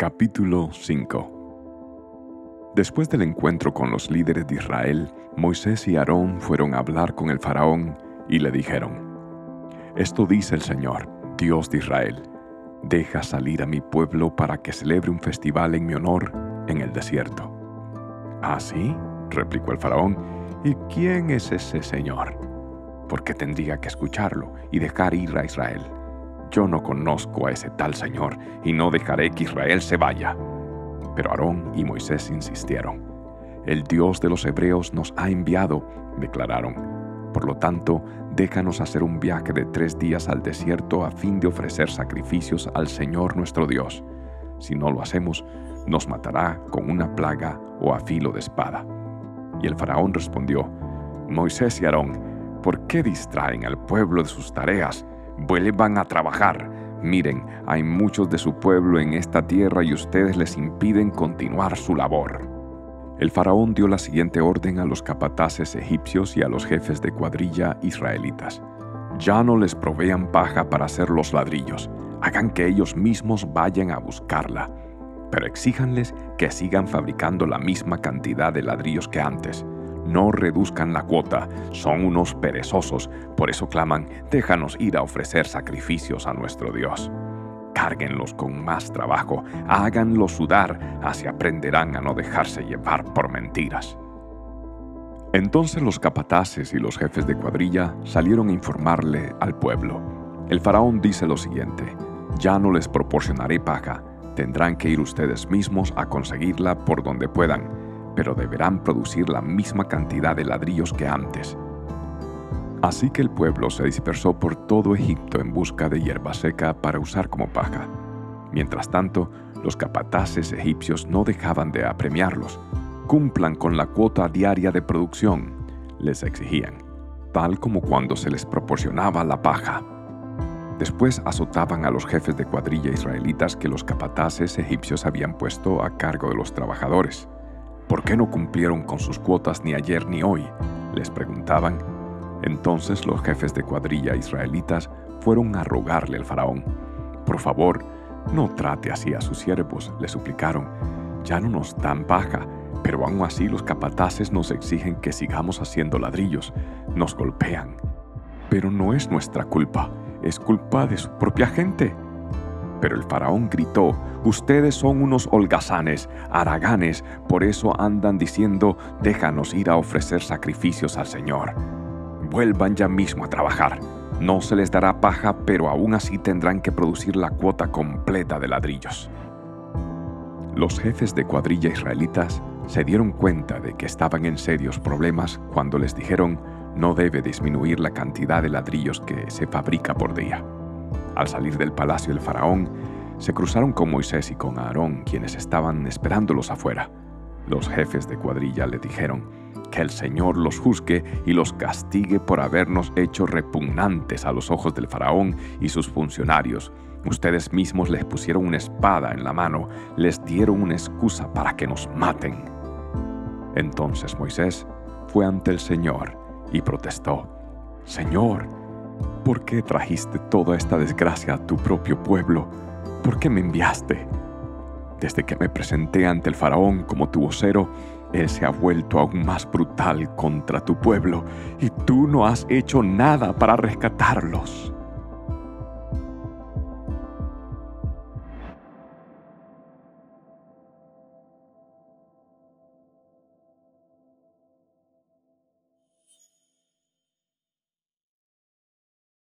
Capítulo 5 Después del encuentro con los líderes de Israel, Moisés y Aarón fueron a hablar con el faraón y le dijeron, Esto dice el Señor, Dios de Israel, deja salir a mi pueblo para que celebre un festival en mi honor en el desierto. ¿Ah, sí? replicó el faraón, ¿y quién es ese Señor? Porque tendría que escucharlo y dejar ir a Israel. Yo no conozco a ese tal Señor y no dejaré que Israel se vaya. Pero Aarón y Moisés insistieron. El Dios de los hebreos nos ha enviado, declararon. Por lo tanto, déjanos hacer un viaje de tres días al desierto a fin de ofrecer sacrificios al Señor nuestro Dios. Si no lo hacemos, nos matará con una plaga o a filo de espada. Y el faraón respondió, Moisés y Aarón, ¿por qué distraen al pueblo de sus tareas? Vuelvan a trabajar. Miren, hay muchos de su pueblo en esta tierra y ustedes les impiden continuar su labor. El faraón dio la siguiente orden a los capataces egipcios y a los jefes de cuadrilla israelitas. Ya no les provean paja para hacer los ladrillos, hagan que ellos mismos vayan a buscarla, pero exíjanles que sigan fabricando la misma cantidad de ladrillos que antes no reduzcan la cuota, son unos perezosos, por eso claman, déjanos ir a ofrecer sacrificios a nuestro Dios. Cárguenlos con más trabajo, háganlos sudar, así aprenderán a no dejarse llevar por mentiras. Entonces los capataces y los jefes de cuadrilla salieron a informarle al pueblo. El faraón dice lo siguiente, ya no les proporcionaré paja, tendrán que ir ustedes mismos a conseguirla por donde puedan pero deberán producir la misma cantidad de ladrillos que antes. Así que el pueblo se dispersó por todo Egipto en busca de hierba seca para usar como paja. Mientras tanto, los capataces egipcios no dejaban de apremiarlos. Cumplan con la cuota diaria de producción, les exigían, tal como cuando se les proporcionaba la paja. Después azotaban a los jefes de cuadrilla israelitas que los capataces egipcios habían puesto a cargo de los trabajadores. ¿Por qué no cumplieron con sus cuotas ni ayer ni hoy? les preguntaban. Entonces los jefes de cuadrilla israelitas fueron a rogarle al faraón. Por favor, no trate así a sus siervos, le suplicaron. Ya no nos dan paja, pero aún así los capataces nos exigen que sigamos haciendo ladrillos, nos golpean. Pero no es nuestra culpa, es culpa de su propia gente. Pero el faraón gritó, Ustedes son unos holgazanes, haraganes, por eso andan diciendo, déjanos ir a ofrecer sacrificios al Señor. Vuelvan ya mismo a trabajar. No se les dará paja, pero aún así tendrán que producir la cuota completa de ladrillos. Los jefes de cuadrilla israelitas se dieron cuenta de que estaban en serios problemas cuando les dijeron no debe disminuir la cantidad de ladrillos que se fabrica por día. Al salir del palacio del faraón, se cruzaron con Moisés y con Aarón, quienes estaban esperándolos afuera. Los jefes de cuadrilla le dijeron, que el Señor los juzgue y los castigue por habernos hecho repugnantes a los ojos del faraón y sus funcionarios. Ustedes mismos les pusieron una espada en la mano, les dieron una excusa para que nos maten. Entonces Moisés fue ante el Señor y protestó, Señor, ¿por qué trajiste toda esta desgracia a tu propio pueblo? ¿por qué me enviaste? Desde que me presenté ante el faraón como tu vocero, él se ha vuelto aún más brutal contra tu pueblo y tú no has hecho nada para rescatarlos.